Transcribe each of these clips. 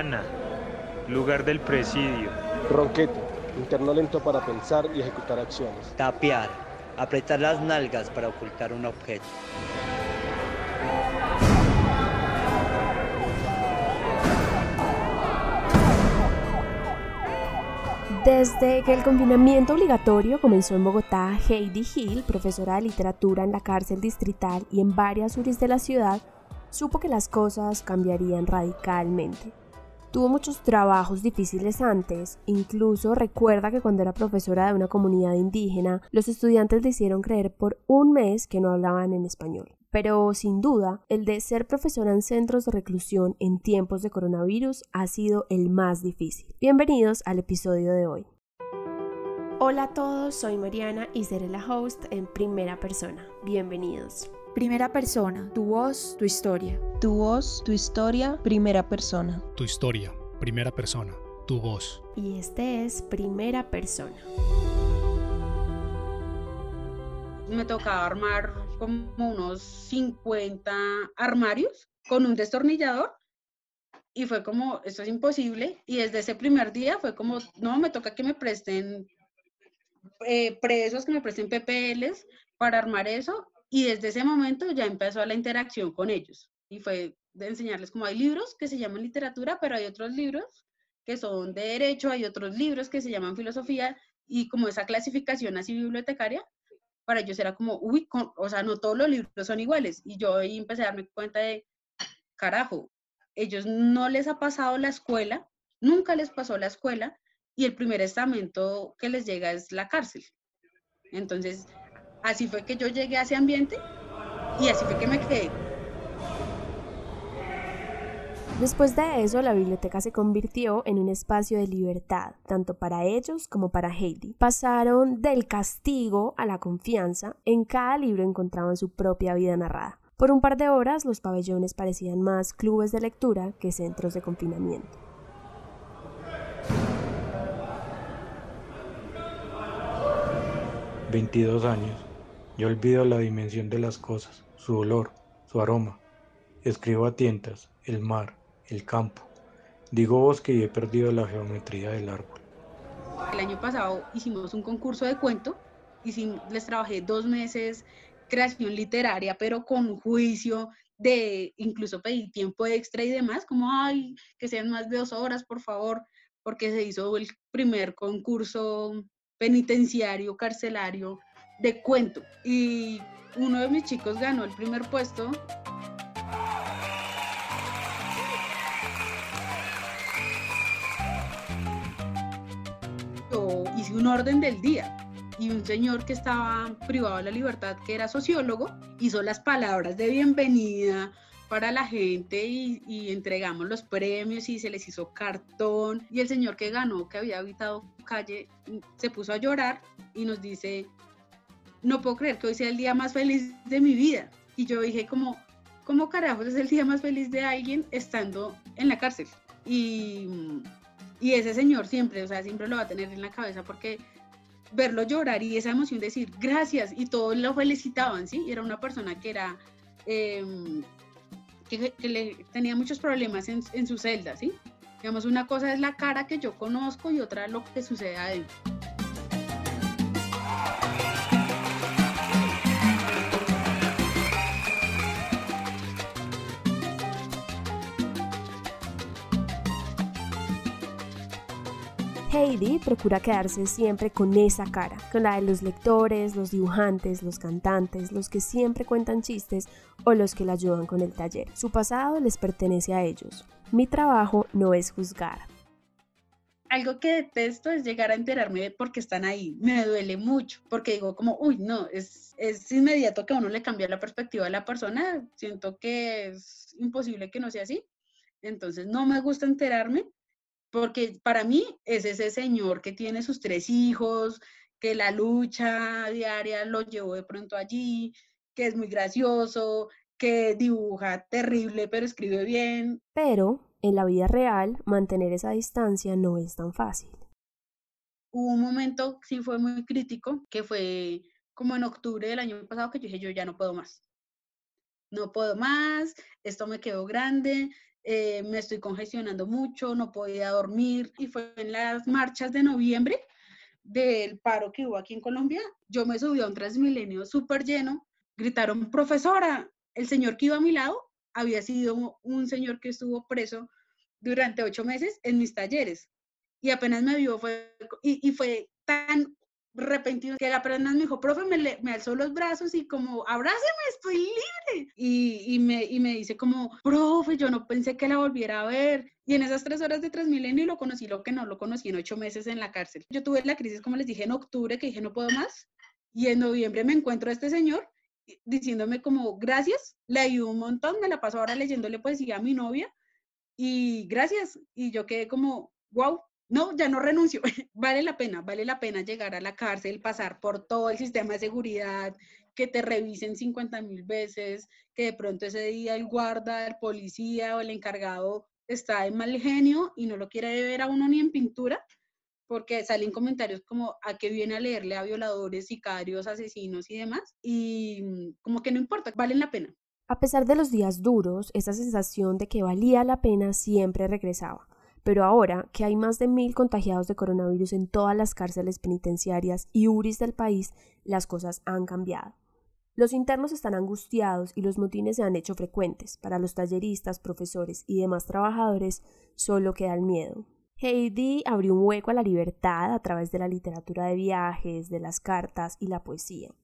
Ana, lugar del presidio. Ronquete, interno lento para pensar y ejecutar acciones. Tapear, apretar las nalgas para ocultar un objeto. Desde que el confinamiento obligatorio comenzó en Bogotá, Heidi Hill, profesora de literatura en la cárcel distrital y en varias uris de la ciudad, supo que las cosas cambiarían radicalmente. Tuvo muchos trabajos difíciles antes, incluso recuerda que cuando era profesora de una comunidad indígena, los estudiantes le hicieron creer por un mes que no hablaban en español. Pero sin duda, el de ser profesora en centros de reclusión en tiempos de coronavirus ha sido el más difícil. Bienvenidos al episodio de hoy. Hola a todos, soy Mariana y seré la host en primera persona. Bienvenidos. Primera persona, tu voz, tu historia. Tu voz, tu historia, primera persona. Tu historia, primera persona, tu voz. Y este es primera persona me tocaba armar como unos 50 armarios con un destornillador y fue como, esto es imposible. Y desde ese primer día fue como, no, me toca que me presten eh, presos, que me presten PPLs para armar eso. Y desde ese momento ya empezó la interacción con ellos. Y fue de enseñarles como hay libros que se llaman literatura, pero hay otros libros que son de derecho, hay otros libros que se llaman filosofía y como esa clasificación así bibliotecaria, para ellos era como, uy, o sea, no todos los libros son iguales. Y yo ahí empecé a darme cuenta de, carajo, ellos no les ha pasado la escuela, nunca les pasó la escuela, y el primer estamento que les llega es la cárcel. Entonces, así fue que yo llegué a ese ambiente y así fue que me quedé. Después de eso, la biblioteca se convirtió en un espacio de libertad, tanto para ellos como para Heidi. Pasaron del castigo a la confianza, en cada libro encontraban su propia vida narrada. Por un par de horas, los pabellones parecían más clubes de lectura que centros de confinamiento. «22 años. Yo olvido la dimensión de las cosas, su olor, su aroma. Escribo a tientas, el mar, el campo. Digo bosque y he perdido la geometría del árbol. El año pasado hicimos un concurso de cuento y les trabajé dos meses creación literaria, pero con juicio de incluso pedir tiempo extra y demás, como, ay, que sean más de dos horas, por favor, porque se hizo el primer concurso penitenciario, carcelario de cuento. Y uno de mis chicos ganó el primer puesto hice un orden del día y un señor que estaba privado de la libertad, que era sociólogo, hizo las palabras de bienvenida para la gente y, entregamos los premios y se les hizo cartón y el señor que ganó, que había habitado calle, se puso a llorar y nos dice, no puedo creer que hoy sea el día más feliz de mi vida. Y yo dije como, ¿cómo carajos es el día más feliz de alguien estando en la cárcel? Y y ese señor siempre, o sea, siempre lo va a tener en la cabeza porque verlo llorar y esa emoción de decir gracias y todos lo felicitaban, ¿sí? Y era una persona que era, em, que, le, tenía muchos problemas en, en su celda, ¿sí? Digamos, una cosa es la cara que yo conozco y otra lo que sucede adentro. Heidi procura quedarse siempre con esa cara, con la de los lectores, los dibujantes, los cantantes, los que siempre cuentan chistes o los que la ayudan con el taller. Su pasado les pertenece a ellos. Mi trabajo no es juzgar. Algo que detesto es llegar a enterarme de por qué están ahí. Me duele mucho, porque digo como, uy, no, es, es inmediato que a uno le cambia la perspectiva de la persona. Siento que es imposible que no sea así. Entonces no me gusta enterarme porque para mí es ese señor que tiene sus tres hijos, que la lucha diaria lo llevó de pronto allí, que es muy gracioso, que dibuja terrible, pero escribe bien. Pero en la vida real, mantener esa distancia no es tan fácil. Hubo un momento, sí fue muy crítico, que fue como en octubre del año pasado que yo dije, yo ya no puedo más. No puedo más, esto me quedó grande, eh, me estoy congestionando mucho, no podía dormir. Y fue en las marchas de noviembre del paro que hubo aquí en Colombia. Yo me subí a un Transmilenio súper lleno, gritaron, profesora, el señor que iba a mi lado había sido un señor que estuvo preso durante ocho meses en mis talleres. Y apenas me vio, fue, y, y fue tan repentino que apenas me dijo, profe, me, me, alzó los brazos y como, abráceme, estoy libre. Y, y, me, y me dice como, profe, yo no pensé que la volviera a ver. Y en esas tres horas de Transmilenio lo conocí, lo que no lo conocí en ocho meses en la cárcel. Yo tuve la crisis, como les dije, en octubre, que dije, no puedo más. Y en noviembre me encuentro a este señor diciéndome como, gracias, le ayudó un montón, me la paso ahora leyéndole poesía a mi novia. Y gracias. Y yo quedé como, wow, no, ya no renuncio, vale la pena, vale la pena llegar a la cárcel, pasar por todo el sistema de seguridad, que te revisen 50 mil veces, que de pronto ese día el guarda, el policía o el encargado está en mal genio y no lo quiere ver a uno ni en pintura, porque salen comentarios como a qué viene a leerle a violadores, sicarios, asesinos y demás, y mm, como que no importa, valen la pena. A pesar de los días duros, esa sensación de que valía la pena siempre regresaba. Pero ahora que hay más de mil contagiados de coronavirus en todas las cárceles penitenciarias y URIs del país, las cosas han cambiado. Los internos están angustiados y los motines se han hecho frecuentes. Para los talleristas, profesores y demás trabajadores solo queda el miedo. Heidi abrió un hueco a la libertad a través de la literatura de viajes, de las cartas y la poesía.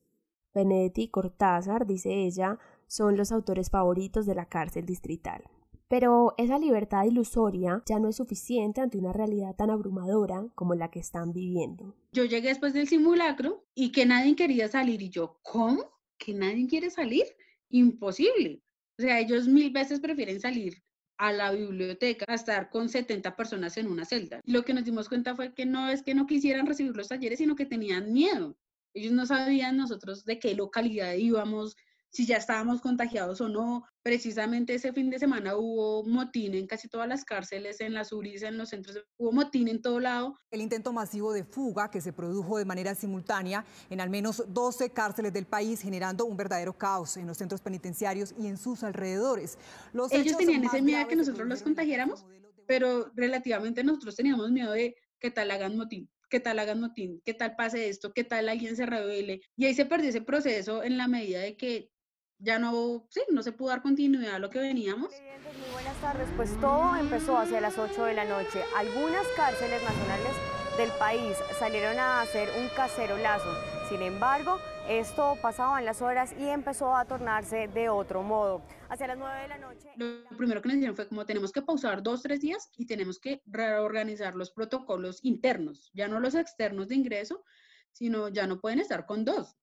Benedetti y Cortázar, dice ella, son los autores favoritos de la cárcel distrital. Pero esa libertad ilusoria ya no es suficiente ante una realidad tan abrumadora como la que están viviendo. Yo llegué después del simulacro y que nadie quería salir y yo, ¿cómo? ¿Que nadie quiere salir? Imposible. O sea, ellos mil veces prefieren salir a la biblioteca a estar con 70 personas en una celda. Lo que nos dimos cuenta fue que no es que no quisieran recibir los talleres, sino que tenían miedo. Ellos no sabían nosotros de qué localidad íbamos, si ya estábamos contagiados o no. Precisamente ese fin de semana hubo motín en casi todas las cárceles, en las URIs, en los centros, hubo motín en todo lado. El intento masivo de fuga que se produjo de manera simultánea en al menos 12 cárceles del país, generando un verdadero caos en los centros penitenciarios y en sus alrededores. Los Ellos tenían ese miedo de que nosotros los contagiáramos, pero relativamente nosotros teníamos miedo de que tal hagan motín qué tal hagan motín, qué tal pase esto, qué tal alguien se revele. Y ahí se perdió ese proceso en la medida de que ya no, sí, no se pudo dar continuidad a lo que veníamos. Muy buenas tardes, pues todo empezó hacia las 8 de la noche. Algunas cárceles nacionales del país salieron a hacer un cacerolazo. Sin embargo, esto pasaba en las horas y empezó a tornarse de otro modo. Hacia las 9 de la noche... Lo primero que nos dijeron fue como tenemos que pausar dos, tres días y tenemos que reorganizar los protocolos internos, ya no los externos de ingreso, sino ya no pueden estar con dos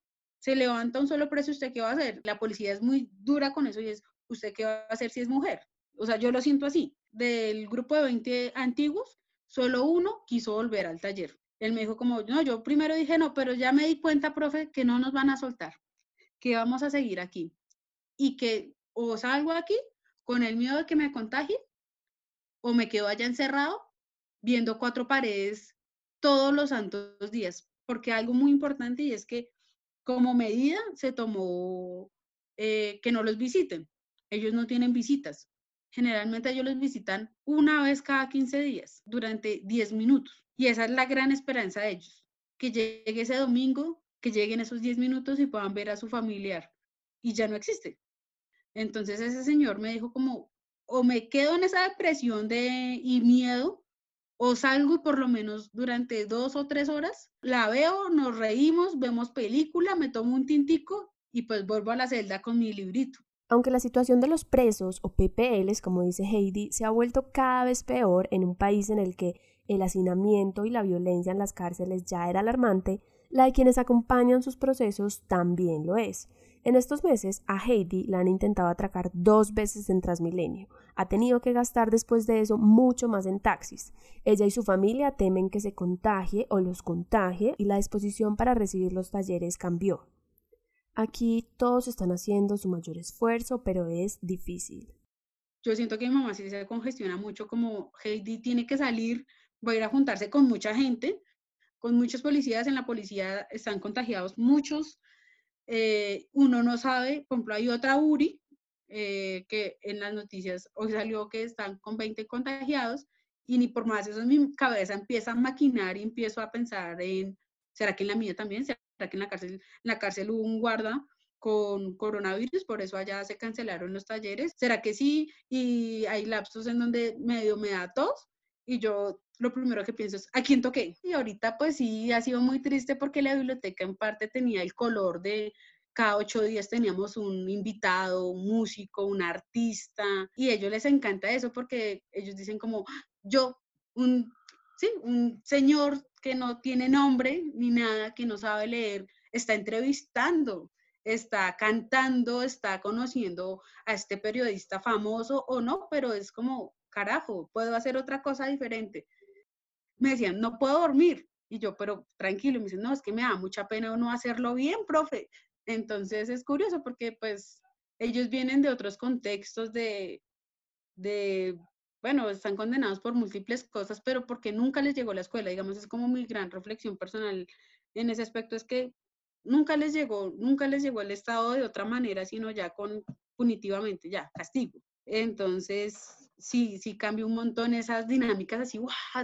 se levanta un solo preso, ¿usted qué va a hacer? La policía es muy dura con eso y es, ¿usted qué va a hacer si es mujer? O sea, yo lo siento así. Del grupo de 20 antiguos, solo uno quiso volver al taller. Él me dijo como, no, yo primero dije no, pero ya me di cuenta, profe, que no nos van a soltar, que vamos a seguir aquí y que o salgo aquí con el miedo de que me contagie o me quedo allá encerrado viendo cuatro paredes todos los santos días, porque algo muy importante y es que como medida se tomó eh, que no los visiten. Ellos no tienen visitas. Generalmente ellos los visitan una vez cada 15 días, durante 10 minutos. Y esa es la gran esperanza de ellos, que llegue ese domingo, que lleguen esos 10 minutos y puedan ver a su familiar. Y ya no existe. Entonces ese señor me dijo como, o me quedo en esa depresión de, y miedo, o salgo por lo menos durante dos o tres horas la veo, nos reímos, vemos película, me tomo un tintico y pues vuelvo a la celda con mi librito. Aunque la situación de los presos o PPLs, como dice Heidi, se ha vuelto cada vez peor en un país en el que el hacinamiento y la violencia en las cárceles ya era alarmante, la de quienes acompañan sus procesos también lo es. En estos meses a Heidi la han intentado atracar dos veces en Transmilenio. Ha tenido que gastar después de eso mucho más en taxis. Ella y su familia temen que se contagie o los contagie y la disposición para recibir los talleres cambió. Aquí todos están haciendo su mayor esfuerzo, pero es difícil. Yo siento que mi mamá sí se congestiona mucho, como Heidi tiene que salir, va a ir a juntarse con mucha gente, con muchos policías, en la policía están contagiados muchos, eh, uno no sabe, por ejemplo, hay otra URI eh, que en las noticias hoy salió que están con 20 contagiados y ni por más eso en mi cabeza empieza a maquinar y empiezo a pensar en, ¿será que en la mía también? ¿Será que en la cárcel, en la cárcel hubo un guarda con coronavirus, por eso allá se cancelaron los talleres? ¿Será que sí? Y hay lapsos en donde medio me da tos y yo lo primero que pienso es, ¿a quién toqué? Y ahorita pues sí, ha sido muy triste porque la biblioteca en parte tenía el color de cada ocho días teníamos un invitado, un músico, un artista, y a ellos les encanta eso porque ellos dicen como, yo, un, sí, un señor que no tiene nombre ni nada, que no sabe leer, está entrevistando, está cantando, está conociendo a este periodista famoso o no, pero es como, carajo, puedo hacer otra cosa diferente. Me decían, no puedo dormir. Y yo, pero tranquilo, me dicen, no, es que me da mucha pena no hacerlo bien, profe. Entonces es curioso porque pues ellos vienen de otros contextos de, de, bueno, están condenados por múltiples cosas, pero porque nunca les llegó la escuela, digamos, es como mi gran reflexión personal en ese aspecto, es que nunca les llegó, nunca les llegó el Estado de otra manera, sino ya con punitivamente, ya, castigo. Entonces, sí, sí cambia un montón esas dinámicas así,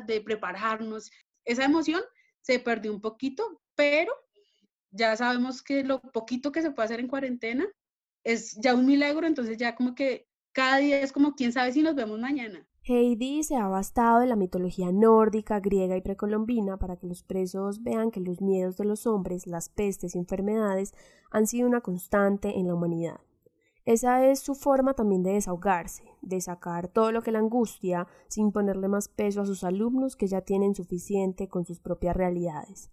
de prepararnos. Esa emoción se perdió un poquito, pero ya sabemos que lo poquito que se puede hacer en cuarentena es ya un milagro, entonces ya como que cada día es como quién sabe si nos vemos mañana. Heidi se ha bastado de la mitología nórdica, griega y precolombina para que los presos vean que los miedos de los hombres, las pestes y enfermedades han sido una constante en la humanidad. Esa es su forma también de desahogarse, de sacar todo lo que la angustia sin ponerle más peso a sus alumnos que ya tienen suficiente con sus propias realidades.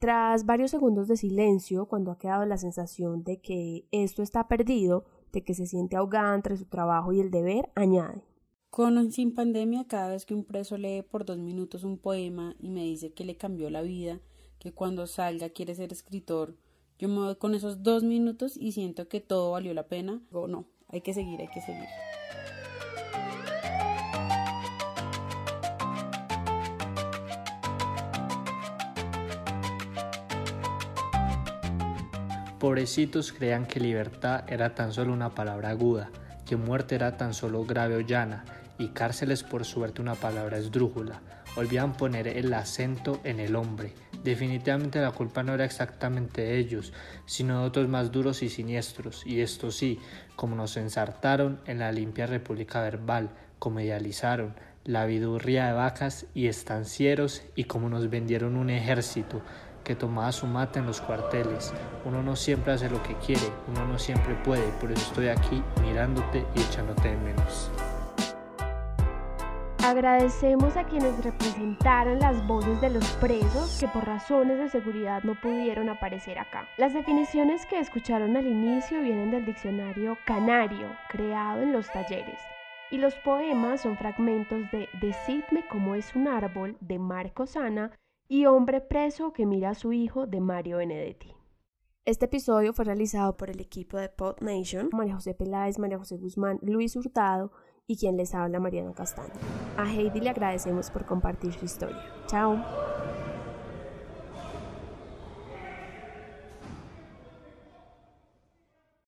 Tras varios segundos de silencio, cuando ha quedado la sensación de que esto está perdido, de que se siente ahogada entre su trabajo y el deber, añade. Con o sin pandemia, cada vez que un preso lee por dos minutos un poema y me dice que le cambió la vida, que cuando salga quiere ser escritor, yo me voy con esos dos minutos y siento que todo valió la pena. O no, hay que seguir, hay que seguir. Pobrecitos creían que libertad era tan solo una palabra aguda, que muerte era tan solo grave o llana, y cárceles por suerte una palabra esdrújula. Olvidan poner el acento en el hombre. Definitivamente la culpa no era exactamente de ellos, sino de otros más duros y siniestros, y esto sí, como nos ensartaron en la limpia república verbal, como idealizaron la vidurria de vacas y estancieros, y como nos vendieron un ejército, que tomaba su mate en los cuarteles. Uno no siempre hace lo que quiere, uno no siempre puede, por eso estoy aquí mirándote y echándote de menos. Agradecemos a quienes representaron las voces de los presos que por razones de seguridad no pudieron aparecer acá. Las definiciones que escucharon al inicio vienen del diccionario canario, creado en los talleres. Y los poemas son fragmentos de Decidme cómo es un árbol de Marco Sana y Hombre preso que mira a su hijo de Mario Benedetti. Este episodio fue realizado por el equipo de Pod Nation, María José Peláez, María José Guzmán, Luis Hurtado y quien les habla Mariana Castaño. A Heidi le agradecemos por compartir su historia. Chao.